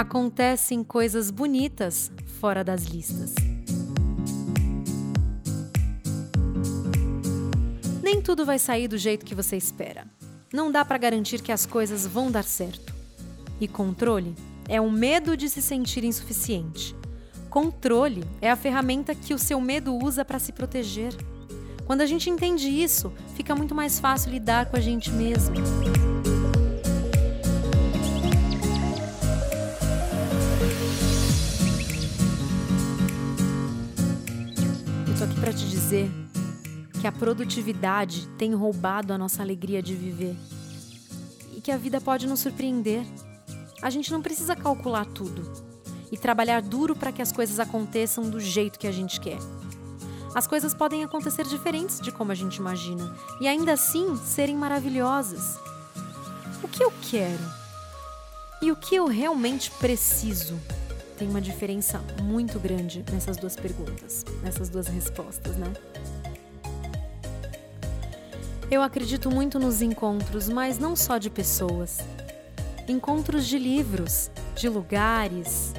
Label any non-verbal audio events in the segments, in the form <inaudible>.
acontecem coisas bonitas fora das listas. Nem tudo vai sair do jeito que você espera. Não dá para garantir que as coisas vão dar certo. E controle é o medo de se sentir insuficiente. Controle é a ferramenta que o seu medo usa para se proteger. Quando a gente entende isso, fica muito mais fácil lidar com a gente mesmo. Dizer que a produtividade tem roubado a nossa alegria de viver e que a vida pode nos surpreender. A gente não precisa calcular tudo e trabalhar duro para que as coisas aconteçam do jeito que a gente quer. As coisas podem acontecer diferentes de como a gente imagina e ainda assim serem maravilhosas. O que eu quero e o que eu realmente preciso? Tem uma diferença muito grande nessas duas perguntas, nessas duas respostas, né? Eu acredito muito nos encontros, mas não só de pessoas. Encontros de livros, de lugares,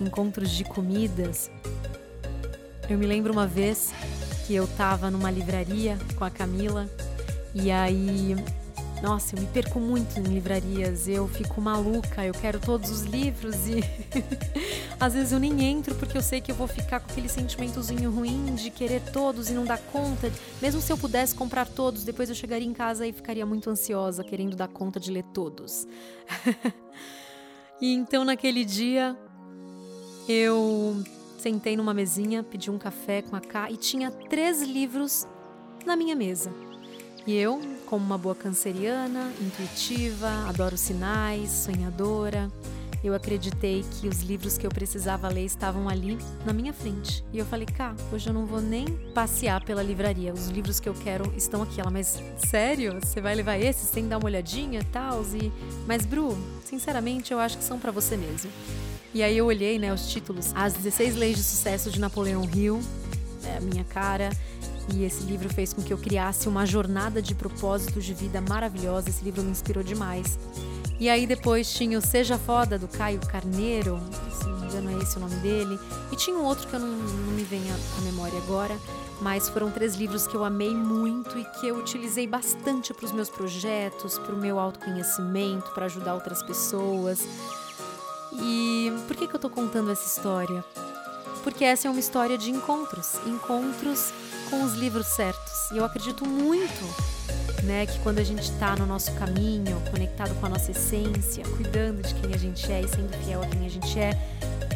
encontros de comidas. Eu me lembro uma vez que eu estava numa livraria com a Camila e aí nossa, eu me perco muito em livrarias, eu fico maluca, eu quero todos os livros e <laughs> às vezes eu nem entro porque eu sei que eu vou ficar com aquele sentimentozinho ruim de querer todos e não dar conta. Mesmo se eu pudesse comprar todos, depois eu chegaria em casa e ficaria muito ansiosa, querendo dar conta de ler todos. <laughs> e então naquele dia eu sentei numa mesinha, pedi um café com a K e tinha três livros na minha mesa. E eu, como uma boa canceriana, intuitiva, adoro sinais, sonhadora, eu acreditei que os livros que eu precisava ler estavam ali na minha frente. E eu falei, cá, hoje eu não vou nem passear pela livraria. Os livros que eu quero estão aqui. Ela, mas sério? Você vai levar esses sem dar uma olhadinha e tal? Mas, Bru, sinceramente, eu acho que são para você mesmo. E aí eu olhei, né, os títulos. As 16 Leis de Sucesso de Napoleão Hill, a minha cara. E esse livro fez com que eu criasse uma jornada de propósito de vida maravilhosa. Esse livro me inspirou demais. E aí depois tinha o Seja Foda, do Caio Carneiro, se não me engano é esse o nome dele. E tinha um outro que eu não, não me vem à memória agora, mas foram três livros que eu amei muito e que eu utilizei bastante para os meus projetos, para o meu autoconhecimento, para ajudar outras pessoas. E por que, que eu estou contando essa história? Porque essa é uma história de encontros encontros com os livros certos. E eu acredito muito né, que quando a gente está no nosso caminho, conectado com a nossa essência, cuidando de quem a gente é e sendo fiel a quem a gente é,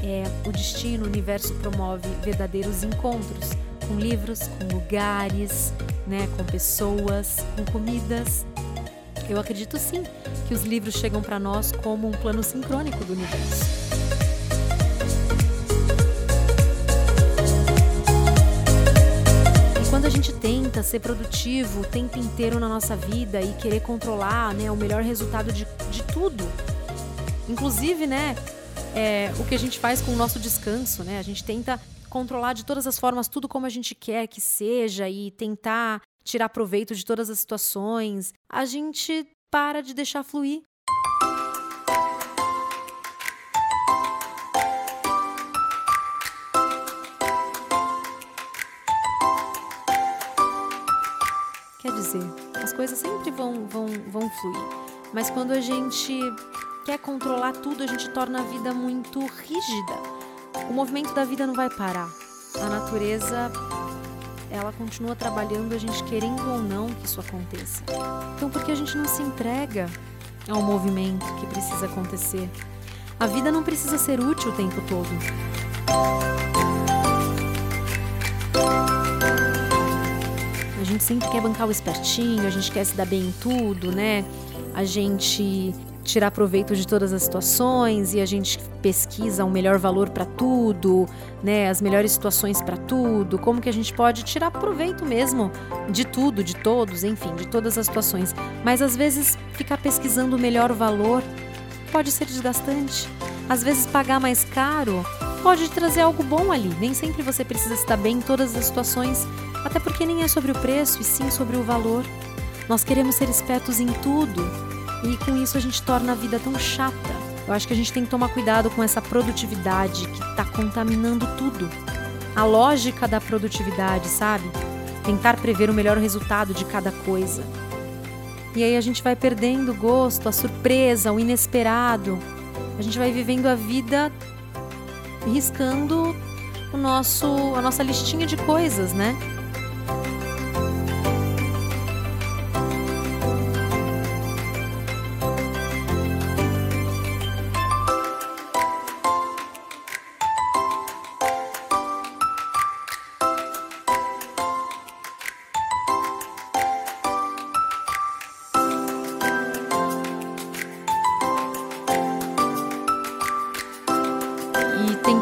é o destino, o universo promove verdadeiros encontros com livros, com lugares, né, com pessoas, com comidas. Eu acredito sim que os livros chegam para nós como um plano sincrônico do universo. Ser produtivo o tempo inteiro na nossa vida e querer controlar né, o melhor resultado de, de tudo, inclusive né, é, o que a gente faz com o nosso descanso, né? A gente tenta controlar de todas as formas tudo como a gente quer que seja e tentar tirar proveito de todas as situações. A gente para de deixar fluir. Dizer, as coisas sempre vão, vão, vão fluir. Mas quando a gente quer controlar tudo, a gente torna a vida muito rígida. O movimento da vida não vai parar. A natureza, ela continua trabalhando, a gente querendo ou não que isso aconteça. Então, por que a gente não se entrega ao movimento que precisa acontecer? A vida não precisa ser útil o tempo todo. A gente sempre quer bancar o espertinho, a gente quer se dar bem em tudo, né? A gente tirar proveito de todas as situações e a gente pesquisa o um melhor valor para tudo, né? As melhores situações para tudo, como que a gente pode tirar proveito mesmo de tudo, de todos, enfim, de todas as situações. Mas às vezes ficar pesquisando o melhor valor pode ser desgastante. Às vezes pagar mais caro pode trazer algo bom ali. Nem sempre você precisa estar bem em todas as situações até porque nem é sobre o preço e sim sobre o valor. Nós queremos ser espertos em tudo e com isso a gente torna a vida tão chata. Eu acho que a gente tem que tomar cuidado com essa produtividade que está contaminando tudo. A lógica da produtividade, sabe? Tentar prever o melhor resultado de cada coisa. E aí a gente vai perdendo o gosto, a surpresa, o inesperado. A gente vai vivendo a vida riscando o nosso, a nossa listinha de coisas, né? Bye.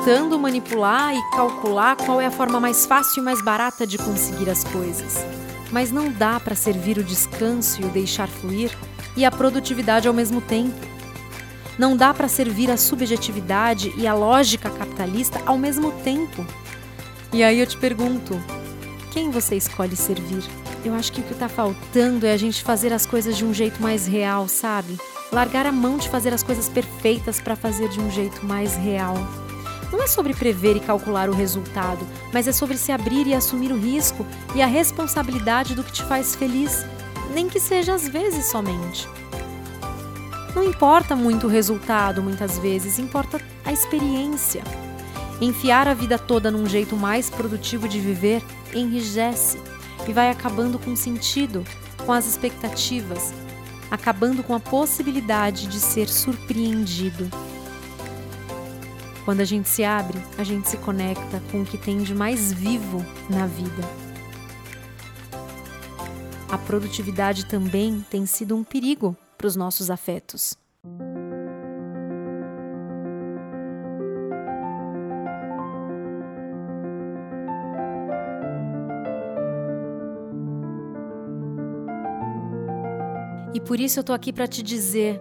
Tentando manipular e calcular qual é a forma mais fácil e mais barata de conseguir as coisas. Mas não dá para servir o descanso e o deixar fluir e a produtividade ao mesmo tempo. Não dá para servir a subjetividade e a lógica capitalista ao mesmo tempo. E aí eu te pergunto: quem você escolhe servir? Eu acho que o que está faltando é a gente fazer as coisas de um jeito mais real, sabe? Largar a mão de fazer as coisas perfeitas para fazer de um jeito mais real. Não é sobre prever e calcular o resultado, mas é sobre se abrir e assumir o risco e a responsabilidade do que te faz feliz, nem que seja às vezes somente. Não importa muito o resultado, muitas vezes, importa a experiência. Enfiar a vida toda num jeito mais produtivo de viver enrijece e vai acabando com o sentido, com as expectativas, acabando com a possibilidade de ser surpreendido. Quando a gente se abre, a gente se conecta com o que tem de mais vivo na vida. A produtividade também tem sido um perigo para os nossos afetos. E por isso eu tô aqui para te dizer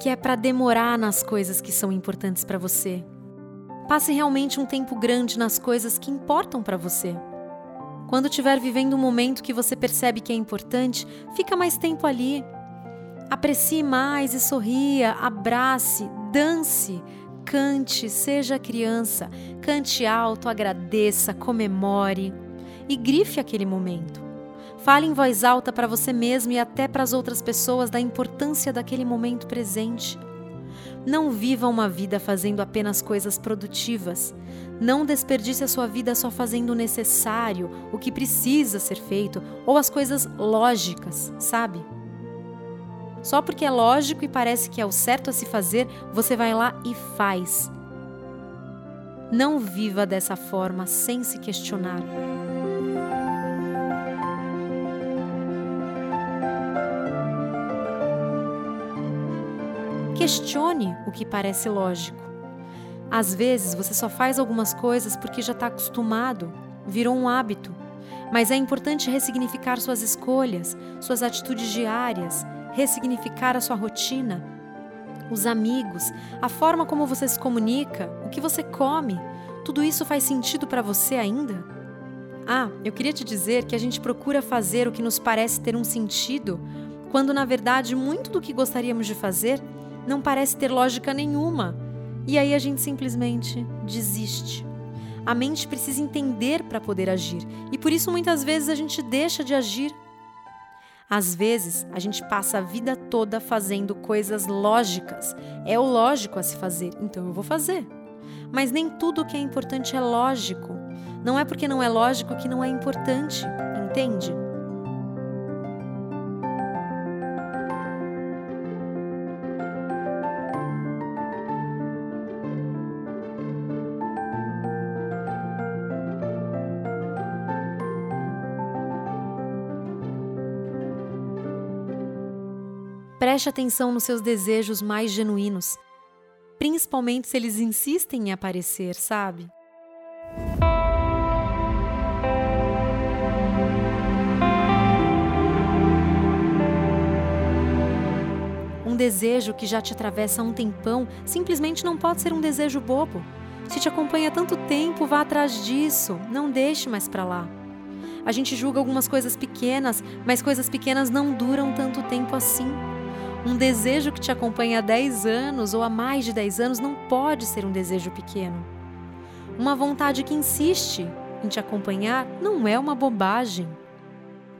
que é para demorar nas coisas que são importantes para você, Passe realmente um tempo grande nas coisas que importam para você. Quando estiver vivendo um momento que você percebe que é importante, fica mais tempo ali. Aprecie mais e sorria, abrace, dance, cante, seja criança, cante alto, agradeça, comemore e grife aquele momento. Fale em voz alta para você mesmo e até para as outras pessoas da importância daquele momento presente. Não viva uma vida fazendo apenas coisas produtivas. Não desperdice a sua vida só fazendo o necessário, o que precisa ser feito ou as coisas lógicas, sabe? Só porque é lógico e parece que é o certo a se fazer, você vai lá e faz. Não viva dessa forma sem se questionar. Questione o que parece lógico. Às vezes você só faz algumas coisas porque já está acostumado, virou um hábito. Mas é importante ressignificar suas escolhas, suas atitudes diárias, ressignificar a sua rotina, os amigos, a forma como você se comunica, o que você come. Tudo isso faz sentido para você ainda? Ah, eu queria te dizer que a gente procura fazer o que nos parece ter um sentido, quando na verdade muito do que gostaríamos de fazer não parece ter lógica nenhuma. E aí a gente simplesmente desiste. A mente precisa entender para poder agir, e por isso muitas vezes a gente deixa de agir. Às vezes, a gente passa a vida toda fazendo coisas lógicas. É o lógico a se fazer, então eu vou fazer. Mas nem tudo que é importante é lógico. Não é porque não é lógico que não é importante, entende? Preste atenção nos seus desejos mais genuínos, principalmente se eles insistem em aparecer, sabe? Um desejo que já te atravessa há um tempão simplesmente não pode ser um desejo bobo. Se te acompanha há tanto tempo, vá atrás disso, não deixe mais para lá. A gente julga algumas coisas pequenas, mas coisas pequenas não duram tanto tempo assim. Um desejo que te acompanha há 10 anos ou há mais de 10 anos não pode ser um desejo pequeno. Uma vontade que insiste em te acompanhar não é uma bobagem.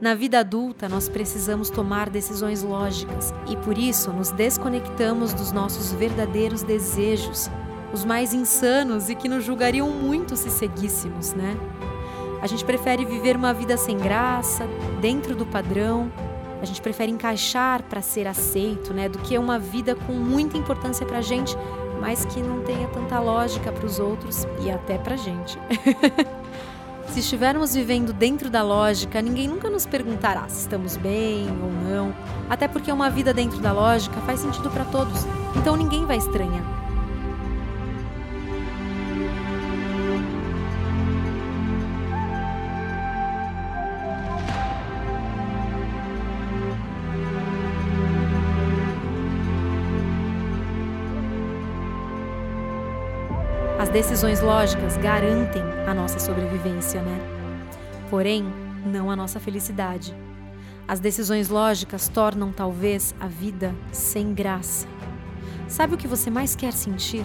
Na vida adulta, nós precisamos tomar decisões lógicas e por isso nos desconectamos dos nossos verdadeiros desejos, os mais insanos e que nos julgariam muito se seguíssemos, né? A gente prefere viver uma vida sem graça, dentro do padrão. A gente prefere encaixar para ser aceito, né, do que uma vida com muita importância para a gente, mas que não tenha tanta lógica para os outros e até para a gente. <laughs> se estivermos vivendo dentro da lógica, ninguém nunca nos perguntará se estamos bem ou não, até porque uma vida dentro da lógica faz sentido para todos, então ninguém vai estranhar. Decisões lógicas garantem a nossa sobrevivência, né? Porém, não a nossa felicidade. As decisões lógicas tornam talvez a vida sem graça. Sabe o que você mais quer sentir?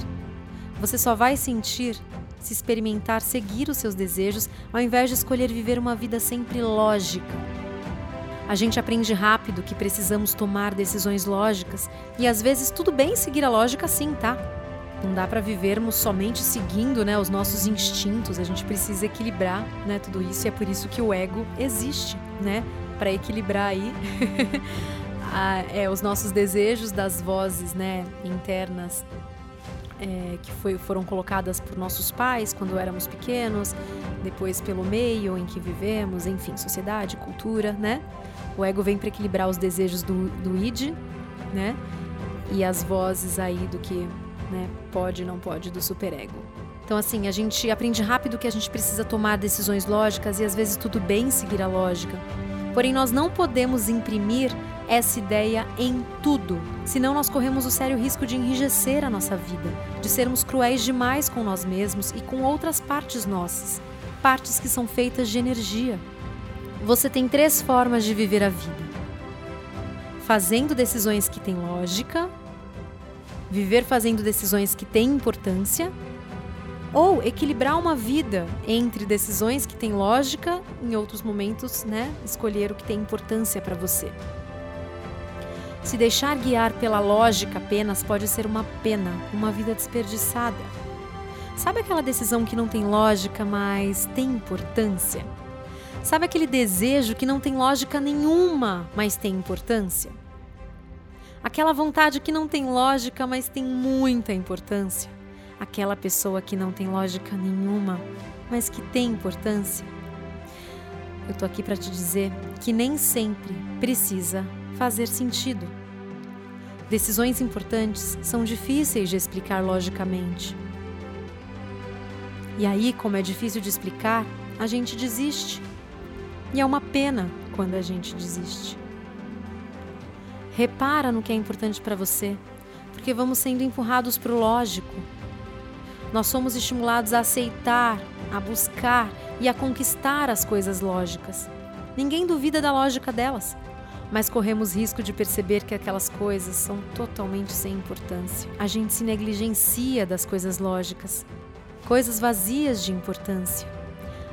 Você só vai sentir se experimentar seguir os seus desejos ao invés de escolher viver uma vida sempre lógica. A gente aprende rápido que precisamos tomar decisões lógicas e às vezes tudo bem seguir a lógica sim, tá? Não dá para vivermos somente seguindo né, os nossos instintos, a gente precisa equilibrar né, tudo isso e é por isso que o ego existe, né? Para equilibrar aí <laughs> a, é, os nossos desejos das vozes né, internas é, que foi, foram colocadas por nossos pais quando éramos pequenos, depois pelo meio em que vivemos, enfim, sociedade, cultura, né? O ego vem para equilibrar os desejos do, do id, né? E as vozes aí do que né? Pode, não pode do superego. Então, assim, a gente aprende rápido que a gente precisa tomar decisões lógicas e às vezes tudo bem seguir a lógica. Porém, nós não podemos imprimir essa ideia em tudo, senão nós corremos o sério risco de enrijecer a nossa vida, de sermos cruéis demais com nós mesmos e com outras partes nossas, partes que são feitas de energia. Você tem três formas de viver a vida: fazendo decisões que têm lógica, viver fazendo decisões que têm importância, ou equilibrar uma vida entre decisões que têm lógica, em outros momentos, né, escolher o que tem importância para você. Se deixar guiar pela lógica apenas pode ser uma pena, uma vida desperdiçada. Sabe aquela decisão que não tem lógica, mas tem importância? Sabe aquele desejo que não tem lógica nenhuma, mas tem importância? Aquela vontade que não tem lógica, mas tem muita importância. Aquela pessoa que não tem lógica nenhuma, mas que tem importância. Eu tô aqui para te dizer que nem sempre precisa fazer sentido. Decisões importantes são difíceis de explicar logicamente. E aí, como é difícil de explicar, a gente desiste. E é uma pena quando a gente desiste. Repara no que é importante para você, porque vamos sendo empurrados para o lógico. Nós somos estimulados a aceitar, a buscar e a conquistar as coisas lógicas. Ninguém duvida da lógica delas, mas corremos risco de perceber que aquelas coisas são totalmente sem importância. A gente se negligencia das coisas lógicas, coisas vazias de importância.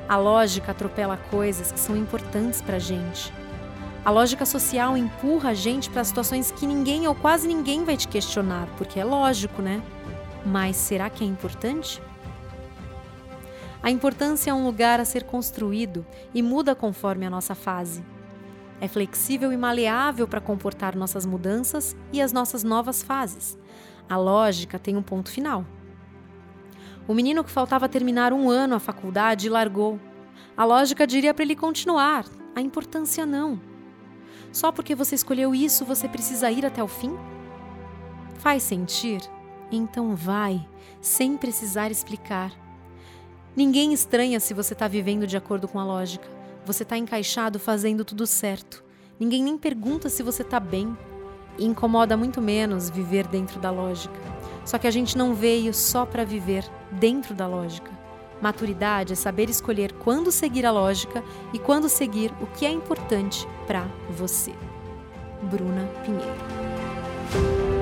A lógica atropela coisas que são importantes para a gente. A lógica social empurra a gente para situações que ninguém ou quase ninguém vai te questionar, porque é lógico, né? Mas será que é importante? A importância é um lugar a ser construído e muda conforme a nossa fase. É flexível e maleável para comportar nossas mudanças e as nossas novas fases. A lógica tem um ponto final. O menino que faltava terminar um ano a faculdade largou. A lógica diria para ele continuar, a importância não. Só porque você escolheu isso, você precisa ir até o fim? Faz sentir? Então vai, sem precisar explicar. Ninguém estranha se você está vivendo de acordo com a lógica. Você está encaixado fazendo tudo certo. Ninguém nem pergunta se você está bem. E incomoda muito menos viver dentro da lógica. Só que a gente não veio só para viver dentro da lógica. Maturidade é saber escolher quando seguir a lógica e quando seguir o que é importante para você. Bruna Pinheiro.